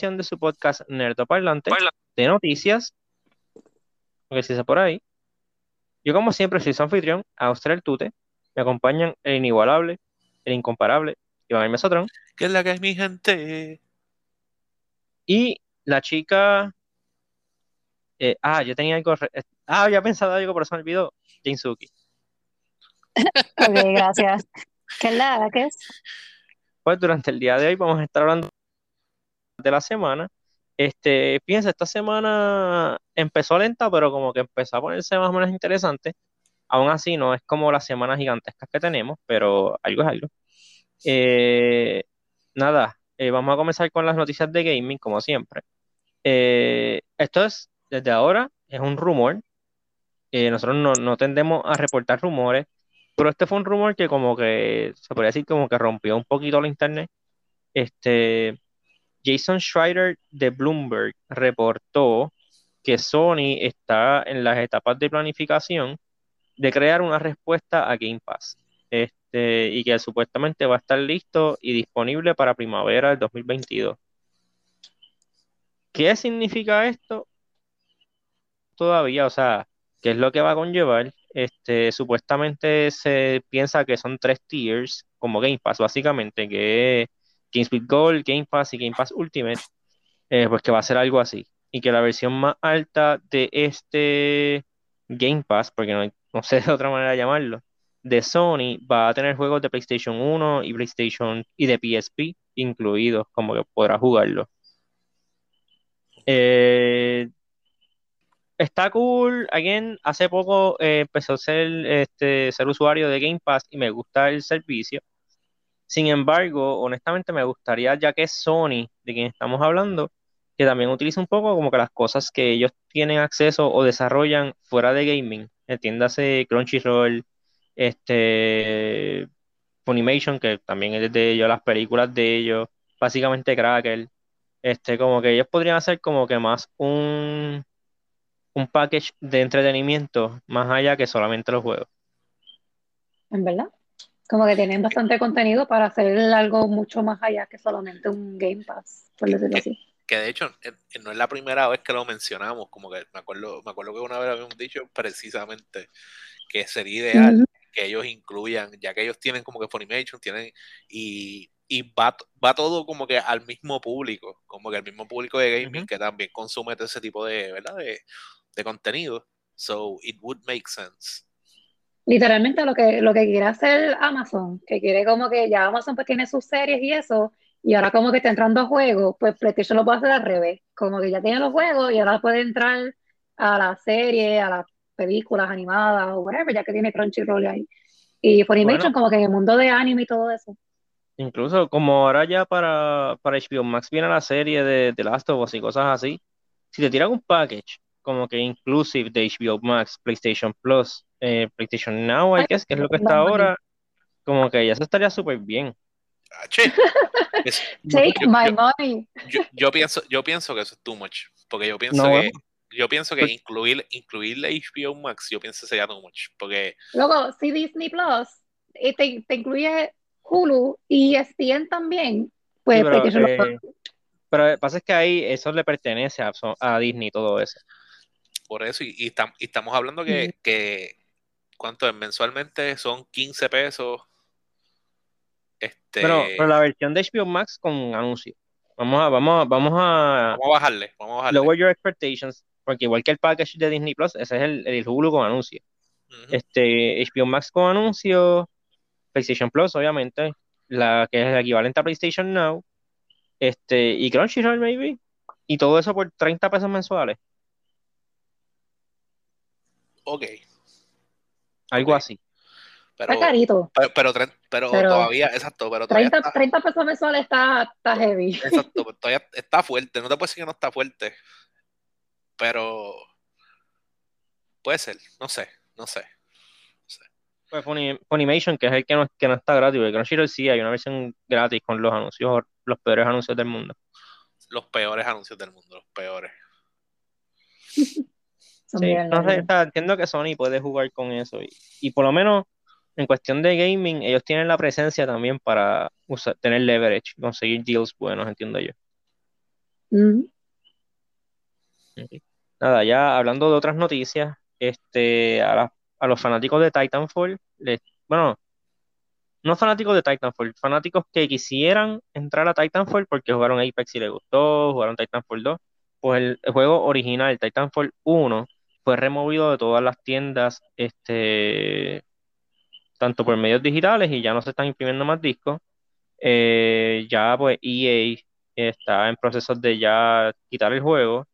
edición de su podcast Nerdo Parlante de noticias. Que se dice por ahí. Yo, como siempre, soy su anfitrión, Austral Tute. Me acompañan el inigualable, el incomparable, Iván Mesotrón. ¿Qué es la que es mi gente? Y la chica. eh, ah, yo tenía algo. re- Ah, había pensado algo, pero se me olvidó. Jinsuki. Ok, gracias. ¿Qué es la qué es? Pues durante el día de hoy vamos a estar hablando de la semana. Este, piensa, esta semana empezó lenta, pero como que empezó a ponerse más o menos interesante. Aún así, no es como las semanas gigantescas que tenemos, pero algo es algo. Eh, nada, eh, vamos a comenzar con las noticias de gaming, como siempre. Eh, esto es, desde ahora, es un rumor. Eh, nosotros no, no tendemos a reportar rumores, pero este fue un rumor que como que, se podría decir como que rompió un poquito la internet. Este, Jason Schreider de Bloomberg reportó que Sony está en las etapas de planificación de crear una respuesta a Game Pass. Este, y que supuestamente va a estar listo y disponible para primavera del 2022. ¿Qué significa esto? Todavía, o sea, ¿qué es lo que va a conllevar? Este, supuestamente se piensa que son tres tiers, como Game Pass, básicamente, que Games with Gold, Game Pass y Game Pass Ultimate, eh, pues que va a ser algo así. Y que la versión más alta de este Game Pass, porque no, sé de otra manera llamarlo, de Sony, va a tener juegos de PlayStation 1 y PlayStation y de PSP incluidos, como que podrá jugarlo. Eh, Está cool, again, hace poco eh, empezó a ser, este, ser usuario de Game Pass y me gusta el servicio. Sin embargo, honestamente me gustaría, ya que es Sony, de quien estamos hablando, que también utilice un poco como que las cosas que ellos tienen acceso o desarrollan fuera de gaming. Entiéndase Crunchyroll, este, Funimation, que también es de ellos, las películas de ellos, básicamente Crackle. Este, como que ellos podrían hacer como que más un un package de entretenimiento más allá que solamente los juegos. ¿En verdad? Como que tienen bastante contenido para hacer algo mucho más allá que solamente un Game Pass, por decirlo así. Que de hecho eh, eh, no es la primera vez que lo mencionamos, como que me acuerdo, me acuerdo que una vez habíamos dicho precisamente que sería ideal que ellos incluyan, ya que ellos tienen como que Funimation, tienen, y, y va, va todo como que al mismo público, como que al mismo público de gaming Ujú. que también consume todo ese tipo de, ¿verdad? De, de contenido. So it would make sense. Literalmente lo que, lo que quiere hacer Amazon, que quiere como que ya Amazon pues tiene sus series y eso, y ahora como que está entrando a juegos, pues PlayStation lo puede hacer al revés, como que ya tiene los juegos y ahora puede entrar a la serie, a las películas animadas o whatever, ya que tiene Crunchyroll ahí. Y Funimation Bueno. como que en el mundo de anime y todo eso. Incluso como ahora ya para, para HBO Max viene la serie de, de Last of Us y cosas así, si te tiran un package como que inclusive de HBO Max, PlayStation Plus, eh, PlayStation Now, I guess, que es lo que está ahora, como que ya se estaría súper bien. Ah, che, es- Take yo- my yo- money. yo, yo pienso, yo pienso que eso es too much, porque yo pienso No, que bueno. yo pienso que Pues- incluir incluir la HBO Max, yo pienso que sería too much, porque Luego, si Disney Plus eh, te, te incluye Hulu y ESPN también, pues Sí, pero, PlayStation lo eh, puede- pero lo que pasa es que ahí eso le pertenece a, a Disney y todo eso. por eso, y, y tam- y estamos hablando que, que ¿cuánto es? Mensualmente son 15 pesos. Este, Pero, pero la versión de HBO Max con anuncio. Vamos a, vamos a, vamos a vamos a bajarle, vamos a bajarle. lower your expectations, porque igual que el package de Disney Plus, ese es el, el Hulu con anuncio. Ujú. Este, HBO Max con anuncio, PlayStation Plus, obviamente, la que es el equivalente a PlayStation Now, este, y Crunchyroll, maybe, y todo eso por 30 pesos mensuales, Ok, algo así. pero, Está carito. pero, pero, pero Pero todavía, exacto, pero todavía 30, está, 30 pesos mensuales está, está heavy. exacto, pero todavía está fuerte, no te puedo decir que no está fuerte, pero puede ser, no sé, no sé. Pues Funimation, que es el que no, que no está gratis, porque Crunchyroll sí hay una versión gratis con los anuncios, los peores anuncios del mundo. Los peores anuncios del mundo, los peores. Son Sí, no sé, entiendo que Sony puede jugar con eso y, y por lo menos en cuestión de gaming, ellos tienen la presencia también para usar, tener leverage, conseguir deals buenos, entiendo yo. Mm. Nada, ya hablando de otras noticias, este, a, la- a los fanáticos de Titanfall, les, bueno, no fanáticos de Titanfall, fanáticos que quisieran entrar a Titanfall porque jugaron Apex y les gustó, jugaron Titanfall 2, pues el, el juego original, Titanfall 1, fue removido de todas las tiendas, este, tanto por medios digitales y ya no se están imprimiendo más discos. Eh, ya pues EA está en proceso de ya quitar el juego.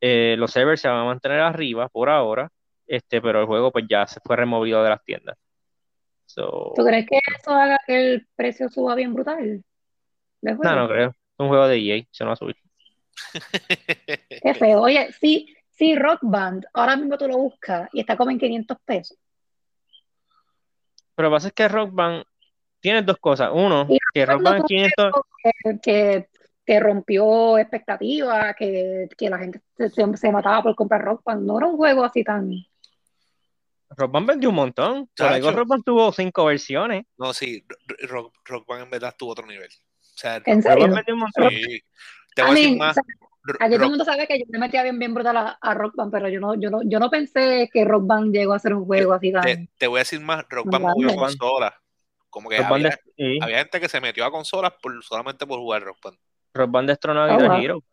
Eh, los servers se van a mantener arriba por ahora, este, pero el juego pues ya se fue removido de las tiendas. So, ¿Tú crees que eso haga que el precio suba bien brutal no, no creo. Es un juego de EA, se no va a subir. Qué feo. Oye, si, si Rock Band ahora mismo tú lo buscas y está como en 500 pesos. Pero lo que pasa es que Rock Band tiene dos cosas. Uno, Y que Rock Band Band no 500, que, que, que rompió expectativas, que, que la gente se, se- mataba por comprar Rock Band. No era un juego así tan. Rock Band vendió un montón. Por algo Chacho. Rock Band tuvo cinco versiones. No, sí, Rock, Rock Band en verdad tuvo otro nivel. O sea, ¿En Rock serio? Band vendió un montón. sí. Te I voy a decir mean, más. o sea, R- aquí todo el mundo sabe que yo me metía bien, bien brutal a, a Rock Band, pero yo no, yo no, yo no pensé que Rock Band llegó a ser un juego así tan. te, te voy a decir más. Rock No Band movió consolas. Como que había, sí. había gente que se metió a consolas por, solamente por jugar Rock Band. Rock Band destronó a Oh, Guitar wow. Hero.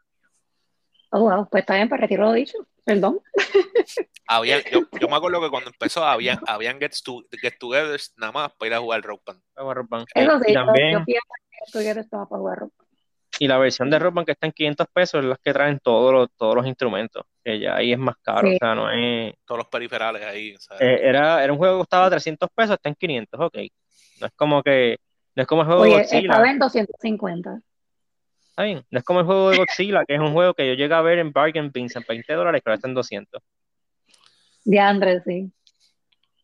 Oh, wow, pues está bien, pues retiro lo dicho. Perdón. Había, yo, yo me acuerdo que cuando empezó habían, habían get, to, get togethers nada más para ir a jugar Rock Band. Juego Rock Band. Eso Y sí, yo, también, yo fui a que estuviera estaba para jugar Rock Band. Y la versión de Rock Band que está en 500 pesos es las que traen todos los, todos los instrumentos. Que ya ahí es más caro. Sí. O sea, no es. Todos los periferales ahí. eh, era, era un juego que costaba 300 pesos, está en 500, ok. No es como que. No es como el juego de Oye, Godzilla. estaba en 250. Está bien. No es como el juego de Godzilla, que es un juego que yo llegué a ver en Bargain Bins en 20 dólares, que ahora está en 200. De Andrés, sí.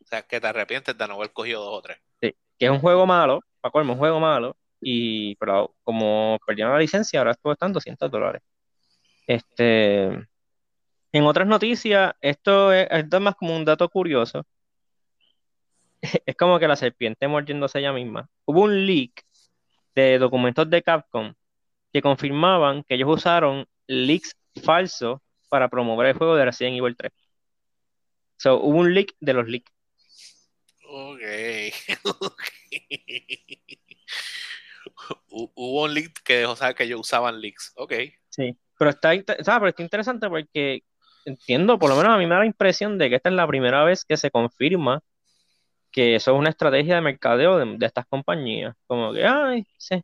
O sea, que te arrepientes de no haber cogido dos o tres. Sí, que es un juego malo, para colmo, un juego malo, y pero como perdieron la licencia, ahora esto está en 200 dólares. Este, en otras noticias, esto es, esto es más como un dato curioso. Es como que la serpiente mordiéndose ella misma. Hubo un leak de documentos de Capcom que confirmaban que ellos usaron leaks falsos para promover el juego de Resident Evil 3. So, hubo un leak de los leaks. Ok. ok. Hu- Hubo un leak que dejó saber que ellos usaban leaks. Ok. Sí, pero está, ¿sabes? Pero está interesante porque entiendo, por lo menos a mí me da la impresión de que esta es la primera vez que se confirma que eso es una estrategia de mercadeo de, de estas compañías. Como que, ay, sí,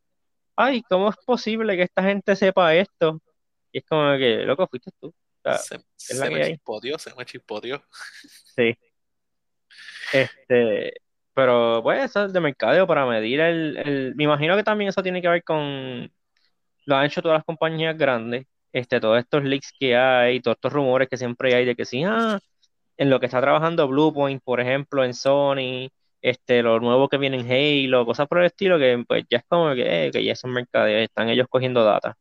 ay, ¿cómo es posible que esta gente sepa esto? Y es como que, loco, fuiste tú. O sea, Se, se me chispoteó, se me chispoteó. sí. Este, pero pues eso es de mercadeo para medir el, el- me imagino que también eso tiene que ver con, lo han hecho todas las compañías grandes, este, todos estos leaks que hay, todos estos rumores que siempre hay de que sí, ah, en lo que está trabajando Bluepoint, por ejemplo, en Sony, este, lo nuevo que viene en Halo, cosas por el estilo, que pues ya es como que, eh, que ya son mercadeos, están ellos cogiendo data.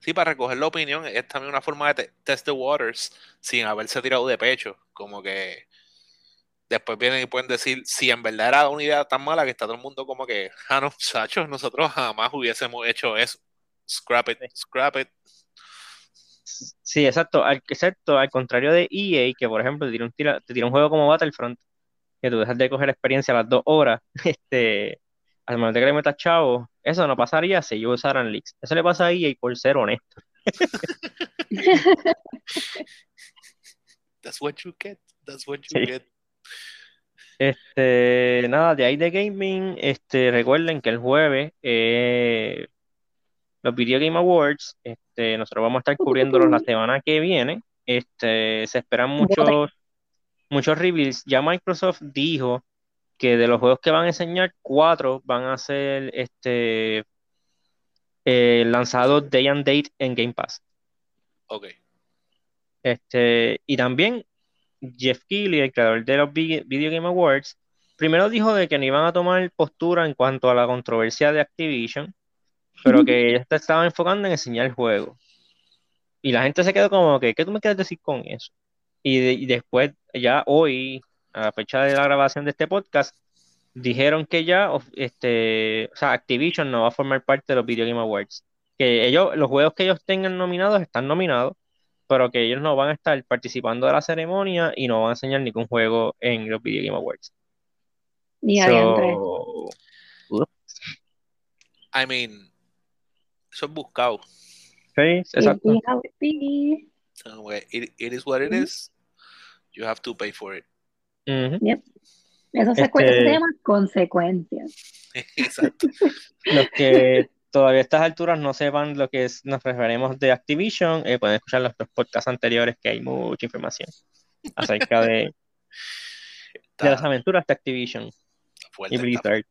Sí, para recoger la opinión es también una forma de te- test the waters sin haberse tirado de pecho. Como que después vienen y pueden decir si en verdad era una idea tan mala que está todo el mundo como que, ah, no, muchachos, nosotros jamás hubiésemos hecho eso. Scrap it, scrap it. Sí, exacto, al, excepto al contrario de EA, que por ejemplo te tira un, tira- te tira un juego como Battlefront, que tú dejas de coger experiencia a las dos horas, este, al de que le metas chavo, eso no pasaría si ellos usaran leaks. Eso le pasa a EA por ser honesto. That's what you get, that's what you Sí. get. Este, nada, de ahí de gaming, este, recuerden que el jueves, eh, los Video Game Awards, este, nosotros vamos a estar cubriéndolos la semana que viene. Este, se esperan muchos, muchos reveals. Ya Microsoft dijo que de los juegos que van a enseñar, cuatro van a ser este, eh, lanzados day and date en Game Pass. Ok. Este, y también Jeff Keighley, el creador de los Vi- Video Game Awards, primero dijo de que no iban a tomar postura en cuanto a la controversia de Activision, pero que ellos se estaban enfocando en enseñar el juego. Y la gente se quedó como que, ¿qué tú me quieres decir con eso? Y, de- y después, ya hoy, a la fecha de la grabación de este podcast, dijeron que ya, este, o sea, Activision no va a formar parte de los Video Game Awards. Que ellos, los juegos que ellos tengan nominados están nominados, pero que ellos no van a estar participando de la ceremonia y no van a enseñar ningún juego en los Video Game Awards. Adiantre. So, I mean, eso es buscado. sí, It exacto. it be. So, it, it is what it is. You have to pay for it. Ujú. Eso se, Este- se llama consecuencias. Exacto. Los que todavía a estas alturas no sepan lo que es, nos referimos de Activision, eh, pueden escuchar los, los podcasts anteriores que hay mucha información acerca de, de las aventuras de Activision fuerte. y está Blizzard.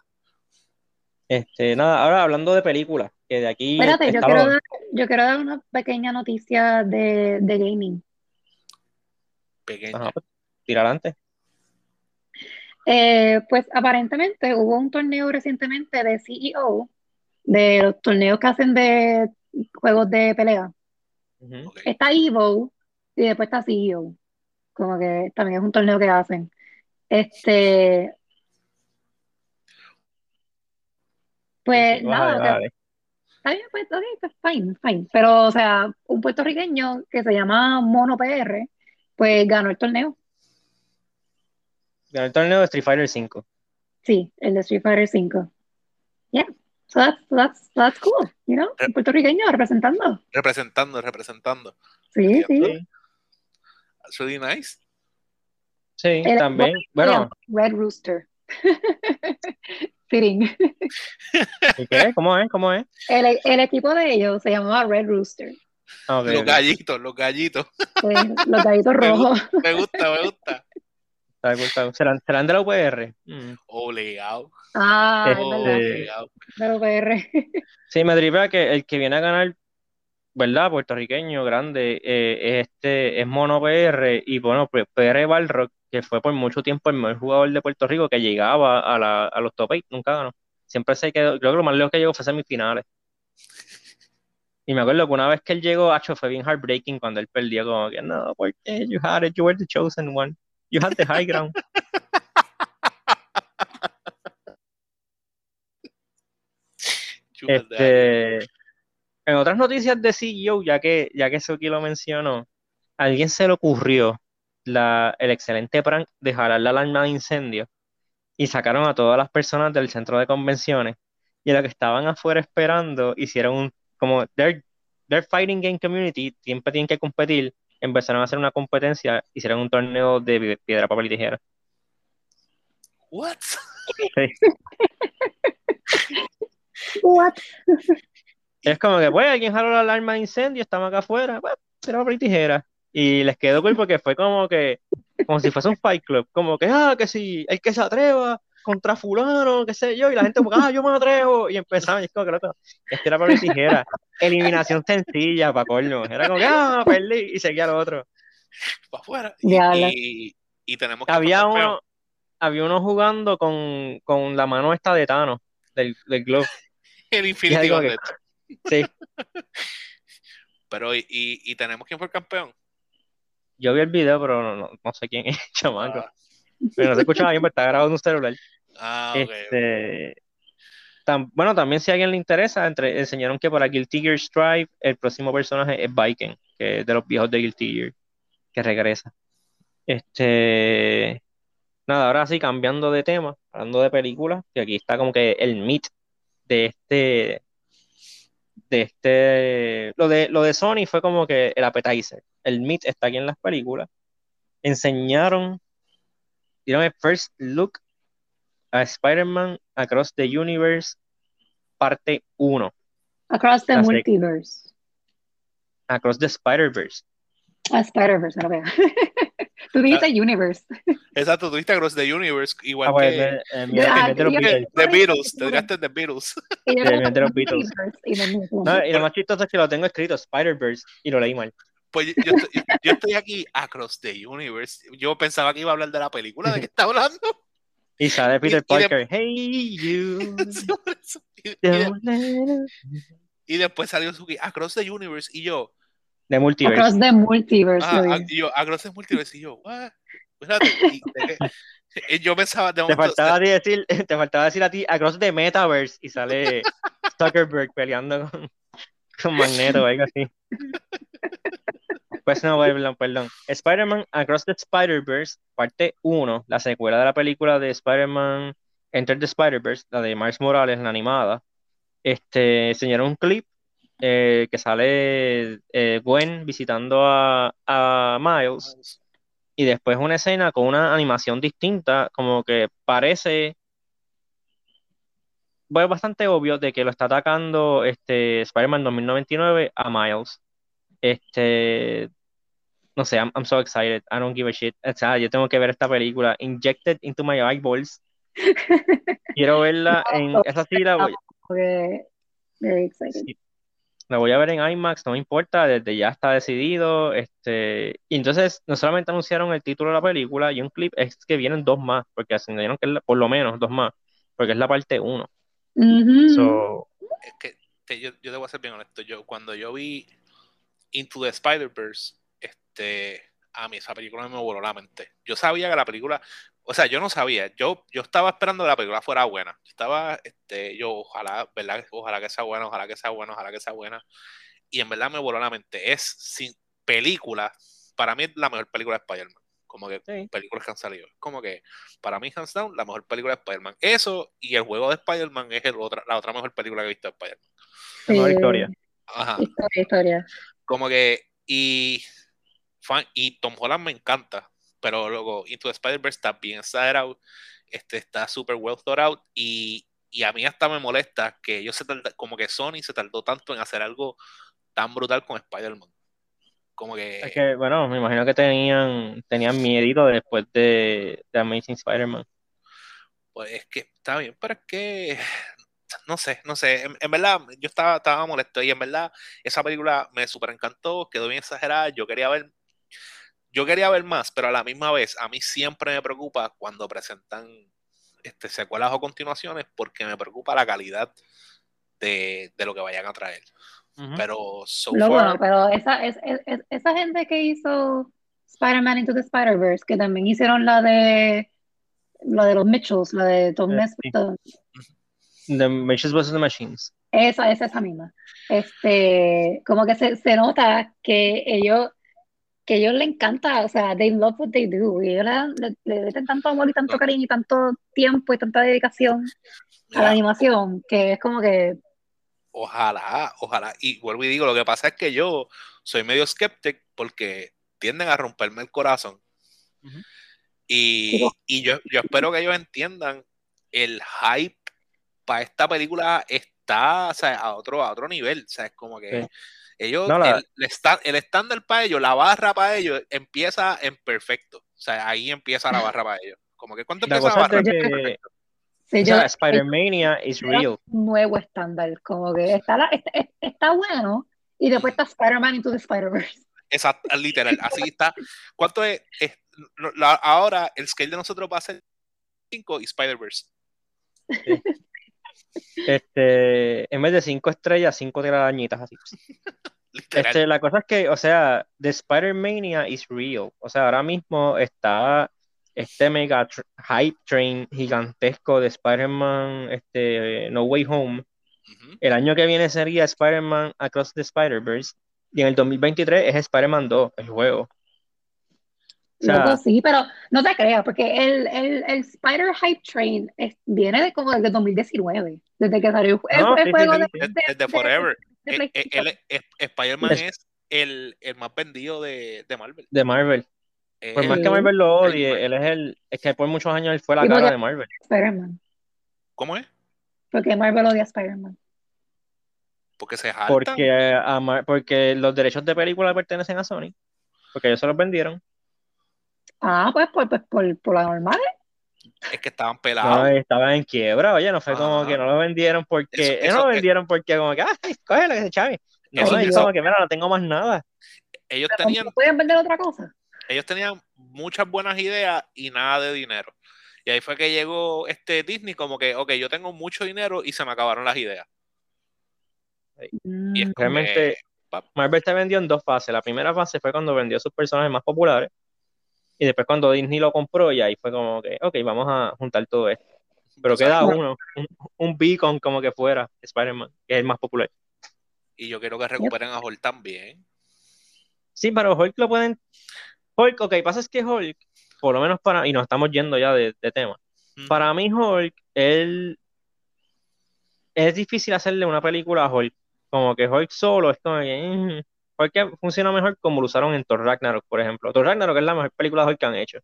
Este, nada, ahora hablando de películas, que de aquí Espérate, yo quiero dar, yo quiero dar una pequeña noticia de, de gaming. pequeño. Ajá, pues, tira adelante. Eh, pues aparentemente hubo un torneo recientemente de CEO, de los torneos que hacen de juegos de pelea. Está Evo y después está CEO. Como que también es un torneo que hacen. Este, pues Sí, nada, que- dale. está bien, pues, ok, pues, fine, fine. Pero, o sea, un puertorriqueño que se llama Mono PR, pues ganó el torneo. Ganó el torneo de Street Fighter 5. Sí, el de Street Fighter 5. Yeah, so that's, that's, that's cool, you know, un puertorriqueño representando. Representando, representando. Sí, sí. Sí, That's really nice. sí, El también. Bueno, Red Rooster. Fitting. ¿y qué? ¿Cómo es? ¿Cómo es? El, el equipo de ellos se llamaba Red Rooster. Ah, ok, Los ok. gallitos, los gallitos. Pues, los gallitos rojos. Me gusta, me gusta. Está cool, está cool. ¿Serán, serán de la UPR? Mm. Obligado. Ah, es Este-. Obligado. De los PR. Sí, me tripea que el que viene a ganar, ¿verdad? Puertorriqueño, grande, eh, es este, es Mono PR y bueno, PR Balrock, que fue por mucho tiempo el mejor jugador de Puerto Rico que llegaba a, la, a los top 8, nunca ganó. Siempre se quedó, creo que lo más lejos que llegó fue semifinales. Y me acuerdo que una vez que él llegó, acho, fue bien heartbreaking cuando él perdió, como que no, porque you had it, you were the chosen one, you had the high ground. Este, en otras noticias de CEO, ya que, ya que Suki lo mencionó, a alguien se le ocurrió la, el excelente prank de jalar la alarma de incendio y sacaron a todas las personas del centro de convenciones y a los que estaban afuera esperando hicieron un, como, they're, they're fighting game community, siempre tienen que competir, empezaron a hacer una competencia, hicieron un torneo de pi- piedra, papel y tijera. What? What? Es como que, pues, alguien jaló la alarma de incendio, estamos acá afuera, pues, piedra, papel y tijera. Y les quedó cool porque fue como que, como si fuese un fight club, como que, ah, que si el que se atreva contra fulano, qué sé yo, y la gente, como, ah, yo me atrevo, y empezaban, y es como que, loco, este era y tijera, eliminación sencilla, para colmo, era como ah, perdí, y seguía lo otro. Para afuera. Y, y, y tenemos que Había uno, había uno jugando con, con la mano esta de Thanos, del, del glove, el Infinity que- sí, Pero, y, y, y tenemos quién fue el campeón. yo vi el video, pero no, no, no sé quién es, chamaco, Ah, pero no se escuchaba bien, porque está grabado en un celular. ah, ok, ok. Este, bueno, también si a alguien le interesa, entre, enseñaron que para Guilty Gear Strive el próximo personaje es Viking, que es de los viejos de Guilty Gear, que regresa. Este, nada, ahora sí, cambiando de tema, hablando de películas, que aquí está como que el meat de este, de este, lo de, lo de Sony fue como que el appetizer. El meat está aquí en las películas. Enseñaron, dieron el first look a Spider-Man Across the Universe, parte 1, Across the La Multiverse. Across the Spider-Verse. Ah, Spider-Verse, no veo. Tú dijiste Universe. Exacto, tuviste Across the Universe, igual Ah, pues, que eh, eh, mira, ah, yo- Beatles. The Beatles, te tiraste The Beatles. Y yo. No, y lo más chistoso es que lo tengo escrito Spider-Verse y lo leí mal. Pues yo, yo estoy, yo estoy aquí Across the Universe. Yo pensaba que iba a hablar de la película, ¿de qué está hablando? Y sale Peter y de- Parker. Hey, you. Y, y de- después salió Suki, Across the Universe, y yo, De multiverse. Across the Multiverse. ah, y yo Across the Multiverse, y yo, what? Y que- yo pensaba de Te faltaba, decir, te faltaba decir a ti Across the Metaverse y sale Zuckerberg peleando con, con Magneto o algo así. Pues no, perdón, perdón. Spider-Man Across the Spider-Verse, parte 1, la secuela de la película de Spider-Man Enter the Spider-Verse, la de Miles Morales, la animada. Este, enseñaron un clip eh, que sale eh, Gwen visitando a, a Miles y después una escena con una animación distinta, como que parece bueno, bastante obvio de que lo está atacando este Spider-Man 2099 a Miles. Este, no sé, I'm, I'm so excited. I don't give a shit. O sea, yo tengo que ver esta película injected into my eyeballs. Quiero verla en esa sí la voy, very excited. sí, la voy a ver en IMAX, no me importa, desde ya está decidido. Este, y entonces no solamente anunciaron el título de la película y un clip, es que vienen dos más, porque anunciaron que es la- por lo menos dos más, porque es la parte uno. So, es que, que yo, yo debo ser bien honesto. Yo, cuando yo vi Into the Spider-Verse, este, a mí esa película me voló la mente. Yo sabía que la película, o sea, yo no sabía, yo, yo estaba esperando que la película fuera buena. Yo estaba, este, yo, ojalá, ¿verdad? Ojalá que sea buena, ojalá que sea buena, ojalá que sea buena. Y en verdad me voló la mente. Es sin película, para mí es la mejor película de Spider-Man. Como que Sí. películas que han salido. Como que, para mí, hands down, la mejor película de Spider-Man. Eso y el juego de Spider-Man es el otra, la otra mejor película que he visto de Spider-Man. la mejor historia. Ajá. Historia, historia. Como que, y, fan, y Tom Holland me encanta, pero luego Into the Spider-Verse está bien exagerado, este, está super well thought out, y, y a mí hasta me molesta que ellos se tarda- como que Sony se tardó tanto en hacer algo tan brutal con Spider-Man. Como que, Es que, bueno, me imagino que tenían, tenían miedito después de, de Amazing Spider-Man. pues es que está bien, pero es que no sé, no sé, en, en verdad yo estaba, estaba molesto y en verdad esa película me super encantó, quedó bien exagerada, yo quería ver, yo quería ver más, pero a la misma vez a mí siempre me preocupa cuando presentan este, secuelas o continuaciones porque me preocupa la calidad de, de lo que vayan a traer. Pero so Lo far, bueno, pero esa, es, es- es- esa gente que hizo Spider-Man Into the Spider-Verse, que también hicieron la de la de los Mitchells, la de Tom Eh, Nesbitt, sí. The Machines vs. the Machines. esa es esa misma. Este, como que se, se nota que ellos, que ellos le encanta, o sea, they love what they do, y ellos le, le, le meten tanto amor y tanto cariño y tanto tiempo y tanta dedicación a la animación, que es como que, Ojalá, ojalá. Y vuelvo y digo, lo que pasa es que yo soy medio skeptic porque tienden a romperme el corazón. Ujú. Y, Digo- y yo, yo espero que ellos entiendan el hype para esta película está o sea, a, otro, a otro nivel. O sea, es como que Sí. ellos, No, la- el, el esta- el estándar para ellos, la barra para ellos empieza en perfecto. O sea, ahí empieza la barra para ellos. Como que ¿cuánto La empieza la barra? que, Perfecto. sí, o sea, Spider-Mania is real. nuevo estándar, como que está, la- está, está bueno, y después está Spider-Man Into the Spider-Verse. Exacto, literal, así está. ¿Cuánto es? es- la- ahora el scale de nosotros va a ser 5 y Spider-Verse. Este, en vez de cinco estrellas, cinco telarañitas así. Este, la cosa es que, o sea, The Spider-Mania is real. O sea, ahora mismo está este mega tr- hype train gigantesco de Spider-Man este, No Way Home. Ujú. El año que viene sería Spider-Man Across the Spider-Verse. Y en el 2023 es Spider-Man 2, el juego. O sea, Loco, sí, pero no te creas, porque el, el, el Spider Hype Train es- viene de como desde 2019, desde que salió el, el- No, el sí, sí, juego sí, de, sí. Desde, de- desde de- Forever. Eh, eh, Spider-Man Es- el, el más vendido de, de Marvel. de Marvel. Por más que Marvel lo el- odie, él es el, es que por muchos años él fue la cara de Marvel. Spider-Man, ¿Cómo es? porque Marvel odia a Spider-Man. Porque se jalta. Porque, a Mar- porque los derechos de película pertenecen a Sony. Porque ellos se los vendieron. Ah, pues por, pues, por, por la normal. Es que estaban No, pelados. estaban en quiebra, oye, no fue como Ajá. que no lo vendieron porque, Eso- ellos eso- no lo eh, vendieron porque como que, ah, cógelo que se chave. No, Eso- es eso- como que, mira, no tengo más nada. ellos Pero tenían, ¿no pueden vender otra cosa? ellos tenían muchas buenas ideas y nada de dinero. Y ahí fue que llegó este Disney como que, ok, yo tengo mucho dinero y se me acabaron las ideas. Y es Mm, como Realmente, que, Marvel se vendió en dos fases. La primera fase fue cuando vendió sus personajes más populares. Y después cuando Disney lo compró, y ahí fue como que, ok, vamos a juntar todo esto. Pero queda uno, un, un beacon como que fuera, Spider-Man, que es el más popular. Y yo quiero que recuperen a Hulk también. Sí, pero Hulk lo pueden. Hulk, ok, pasa es que Hulk, por lo menos para. Y nos estamos yendo ya de, de tema. Para mí, Hulk, él. Es difícil hacerle una película a Hulk. Como que Hulk solo es como que. Hulk que funciona mejor como lo usaron en Thor Ragnarok, por ejemplo. Thor Ragnarok es la mejor película de Hulk que han hecho.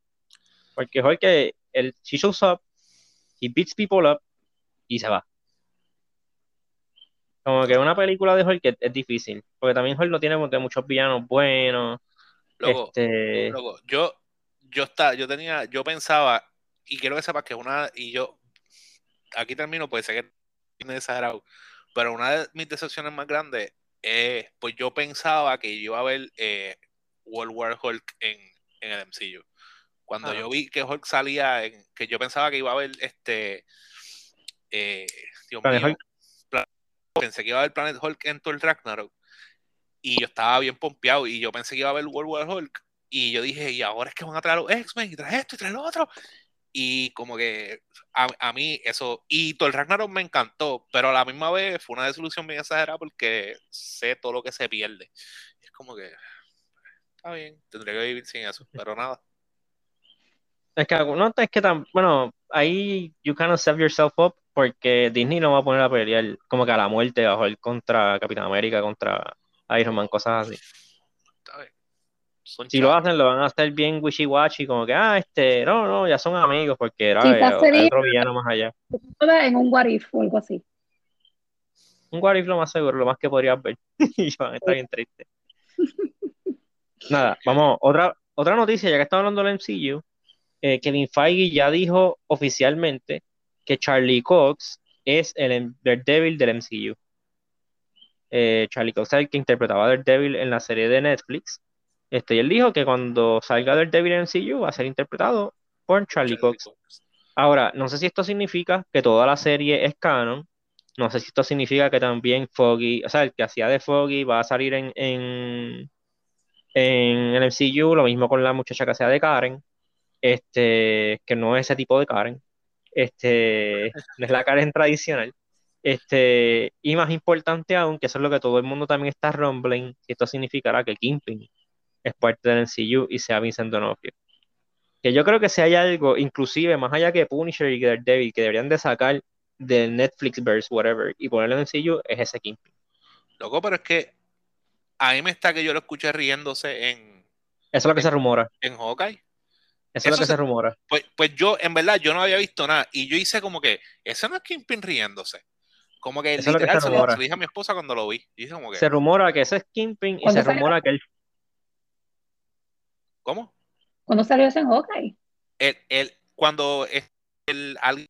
Porque Hulk, que el, he shows up, he beats people up y se va. Como que una película de Hulk es, es difícil. Porque también Hulk no tiene muchos villanos buenos. Loco, Este. loco, yo, yo está, yo tenía, yo pensaba, y quiero que sepas que una, y yo, aquí termino, puede ser que me exagerado, pero una de mis decepciones más grandes es, pues yo pensaba que iba a ver eh, World War Hulk en, en el MCU. Cuando Ajá. yo vi que Hulk salía, en, que yo pensaba que iba a ver este, eh, Dios mío, pensé que iba a ver Planet Hulk en Thor Ragnarok y yo estaba bien pompeado y yo pensé que iba a ver World War Hulk y yo dije, y ahora es que van a traer los X-Men y trae esto y trae lo otro. Y como que a, a mí eso, y Thor Ragnarok me encantó, pero a la misma vez fue una desilusión bien exagerada porque sé todo lo que se pierde. Es como que, está bien, tendría que vivir sin eso, pero nada. Es que no es que tan, bueno, ahí you cannot save yourself up porque Disney no va a poner a pelear como que a la muerte bajo el contra Capitán América, contra Iron Man, cosas así. Son Si lo hacen, lo van a hacer bien wishy-washy, como que, ah, este, no, no, ya son amigos porque era otro villano más allá. en un what if o algo así. Un What If lo más seguro, lo más que podrías ver. y van a estar bien tristes. Nada, vamos, otra, otra noticia, ya que estamos hablando del MCU, eh, Kevin Feige ya dijo oficialmente que Charlie Cox es el Daredevil del MCU. Eh, Charlie Cox es el que interpretaba a Daredevil en la serie de Netflix. Este, y él dijo que cuando salga Daredevil en MCU va a ser interpretado por Charlie Cox. Ahora, no sé si esto significa que toda la serie es canon. No sé si esto significa que también Foggy, o sea, el que hacía de Foggy va a salir en, en, en el MCU, lo mismo con la muchacha que hacía de Karen, este, que no es ese tipo de Karen, este, no es la Karen tradicional. Este, y más importante aún, que eso es lo que todo el mundo también está rumbling, si esto significará que Kingpin es parte del MCU y sea Vincent D'Onofrio. Que yo creo que si hay algo, inclusive más allá que Punisher y Daredevil, que deberían de sacar del Netflixverse, whatever, y ponerlo en el MCU, es ese Kingpin. Loco, pero es que a mí me está que yo lo escuché riéndose en, Eso es lo que se rumora. en Hawkeye. Eso, es lo que se- se rumora. Pues, pues yo, en verdad, yo no había visto nada. Y yo hice como que, ese no es Kingpin riéndose. Como que Eso es lo que se se lo, rumora. se lo dije a mi esposa cuando lo vi. Dije como que, Se rumora que ese es Kingpin y ¿Cuándo se rumora que él ¿cómo? ¿Cuándo salió ese en Hawkeye? El, el, cuando es el, alguien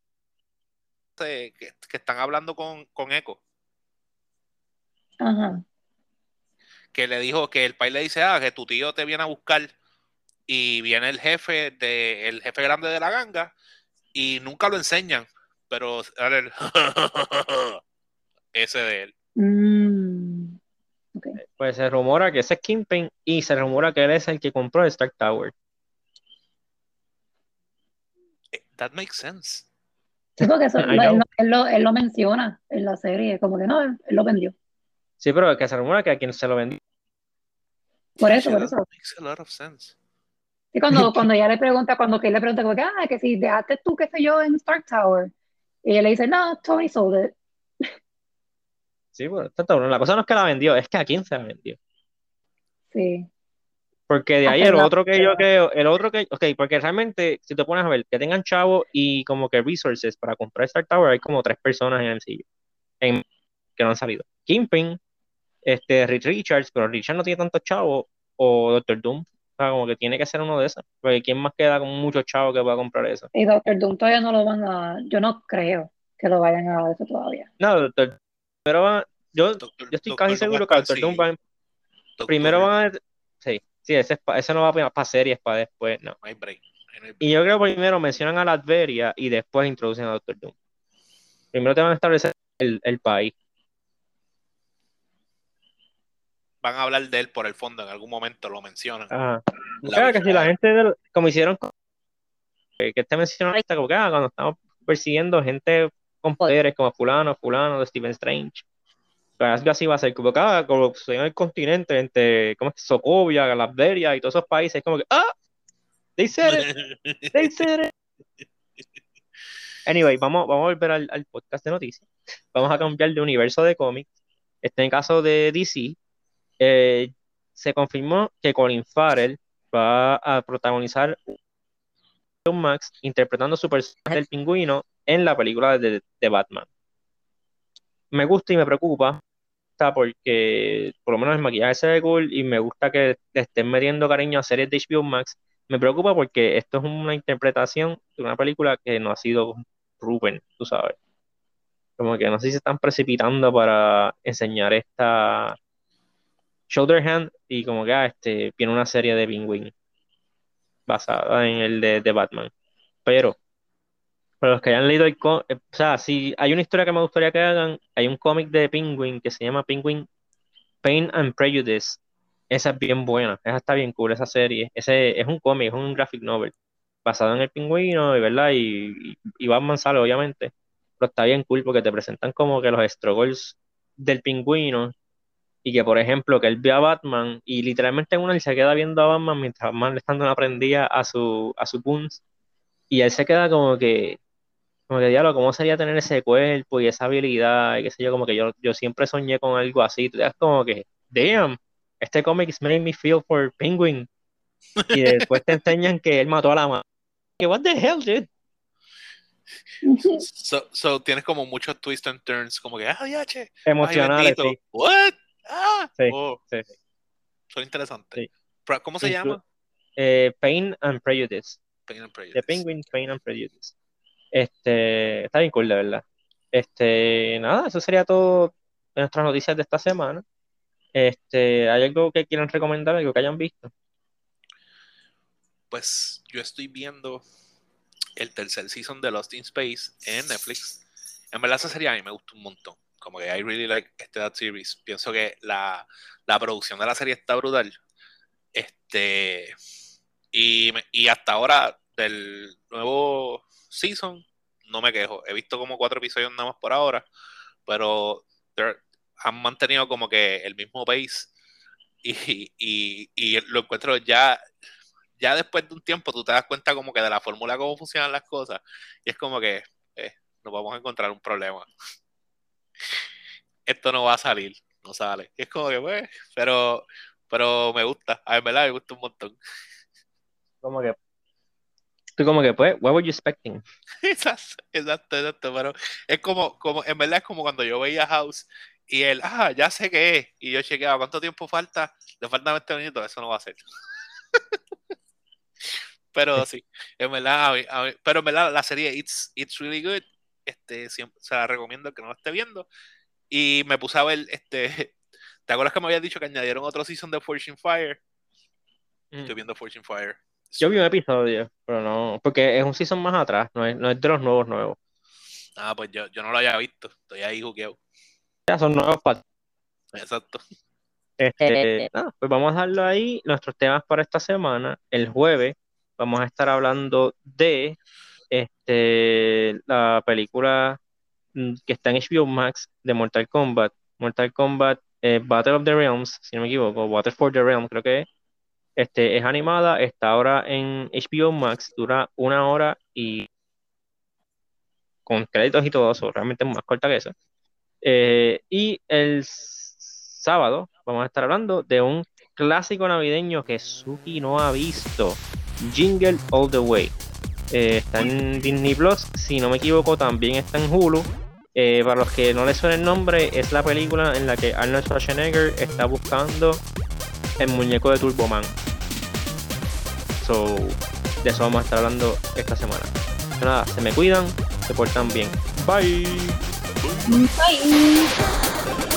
que, que están hablando con, con Echo, Ajá. que le dijo que el país le dice, ah, que tu tío te viene a buscar y viene el jefe de, el jefe grande de la ganga y nunca lo enseñan, pero el ese de él. Mm. Pues se rumora que ese es Kingpin y se rumora que él es el que compró el Stark Tower. Eh, That makes sense. Sí, porque eso, él, lo- él lo, él lo menciona en la serie, como que no, él, él lo vendió. Sí, pero que se rumora que a quien se lo vendió. Por eso, por That eso. makes a lot of sense. Sí, cuando, cuando ella le pregunta, cuando que él le pregunta, como que, ah, que si dejaste tú, qué sé yo, en Stark Tower. Y ella le dice, no, Tony sold it. Sí, está cabrón. La cosa no es que la vendió, es que a quién se la vendió. Sí. Porque de ahí el otro que yo creo, el otro que, ok, porque realmente, si te pones a ver, que tengan chavo y como que resources para comprar Stark Tower, hay como tres personas en el MCU en, que no han salido. Kingpin, este, Rich Richards, pero Richard no tiene tantos chavos, o Doctor Doom, o sea, como que tiene que ser uno de esos, porque ¿quién más queda con muchos chavos que pueda comprar eso? Y Doctor Doom todavía no lo van a, yo no creo que lo vayan a dar eso todavía. No, Doctor, pero va- yo, Doctor- yo estoy casi seguro va que a Doctor Doom va, Doctor primero van a, sí, sí, ese, es pa- ese no va para series, para después, no. no hay break, ahí no hay break. Y yo creo que primero mencionan a Latveria y después introducen a Doctor Doom. Primero te van a establecer el, el país. van a hablar de él por el fondo, en algún momento lo mencionan. Ajá. La Claro que si la gente, del- como hicieron con, que que este mencionó ahorita, como que ah, cuando estamos persiguiendo gente con poderes como fulano, fulano, de Stephen Strange, algo así va a ser, como que ah, como en el continente, entre, ¿cómo es que? Sokovia, Galabderia y todos esos países, como que, ah, they said it, they said it. Anyway, vamos, vamos a volver al, al podcast de noticias. Vamos a cambiar de universo de cómics. Este, en caso de DC, eh, se confirmó que Colin Farrell va a protagonizar un Max interpretando su personaje del pingüino en la película de, de Batman. Me gusta y me preocupa está porque por lo menos el maquillaje se ve cool y me gusta que le estén metiendo cariño a series de HBO Max. Me preocupa porque esto es una interpretación de una película que no ha sido proven, tú sabes. Como que no sé si se están precipitando para enseñar esta Shoulder Hand y como que ah, este, viene una serie de Penguin basada en el de, de Batman. Pero, para los que hayan leído el cómic, o sea, si hay una historia que me gustaría que hagan, hay un cómic de Penguin que se llama Penguin Pain and Prejudice. Esa es bien buena, esa está bien cool, esa serie. Ese es un cómic, es un graphic novel basado en el pingüino, y verdad, y, Batman sale, obviamente. Pero está bien cool porque te presentan como que los struggles del pingüino y que, por ejemplo, que él ve a Batman y literalmente en una él se queda viendo a Batman mientras Batman le está dando una prendida a su, a su y él se queda como que, como que, diablo, ¿cómo sería tener ese cuerpo y esa habilidad? Y qué sé yo, como que yo, yo siempre soñé con algo así. Tú te das como que, damn, este cómic is making me feel for Penguin. Y después te enseñan que él mató a la madre. What the hell, dude? So, so tienes como muchos twists and turns, como que, ah, ya, che. Emocionales, sí. What? Ah, Sí, oh, sí, sí. son interesantes. ¿Cómo se Inclu- llama? Eh, Pain and Prejudice. Pain and Prejudice. The Penguin, Pain and Prejudice. Este, está bien cool, de verdad. Este, nada, eso sería todo de nuestras noticias de esta semana. Este, ¿hay algo que quieran recomendar, algo que hayan visto? Pues yo estoy viendo el tercer season de Lost in Space en Netflix. En verdad esa serie a mí me gustó un montón. Como que I really like este that series. Pienso que la, la producción de la serie está brutal. Este y, y hasta ahora del nuevo season no me quejo. He visto como cuatro episodios nada más por ahora, pero han mantenido como que el mismo pace y, y, lo encuentro ya ya después de un tiempo tú te das cuenta como que de la fórmula cómo funcionan las cosas y es como que eh, nos vamos a encontrar un problema. Esto no va a salir, no sale. Y es como que pues, pero pero me gusta, a ver, me gusta un montón. Como que, tú como que, pues, what were you expecting? Exacto, exacto, exacto, pero es como, como, en verdad es como cuando yo veía House y él, ah, ya sé qué es, y yo chequeaba cuánto tiempo falta, le faltan 20 minutos, eso no va a ser. pero sí, en verdad, a mí- a mí- pero en verdad la serie It's, It's Really Good, este, siempre, se la recomiendo que no la esté viendo, y me puse a ver, este, ¿te acuerdas que me habías dicho que añadieron otro season de Fortune Fire? Estoy viendo Fortune Fire. Yo vi un episodio, pero no, porque es un season más atrás, no es, no es de los nuevos nuevos. Ah, pues yo, yo no lo había visto, estoy ahí jugueado. Ya son nuevos para Exacto. Este, nada, pues vamos a darlo ahí. Nuestros temas para esta semana. El jueves vamos a estar hablando de este, la película mm, que está en HBO Max de Mortal Kombat. Mortal Kombat eh, Battle of the Realms, si no me equivoco, Battle for the Realms creo que es. Este, es animada, está ahora en HBO Max, dura una hora y con créditos y todo eso, realmente es más corta que eso. Eh, y el sábado vamos a estar hablando de un clásico navideño que Suki no ha visto, Jingle All the Way. Eh, está en Disney Plus, si no me equivoco, también está en Hulu. Eh, para los que no les suene el nombre, es la película en la que Arnold Schwarzenegger está buscando el muñeco de Turboman. So, de eso vamos a estar hablando esta semana. Pero nada, se me cuidan, se portan bien. Bye. Bye.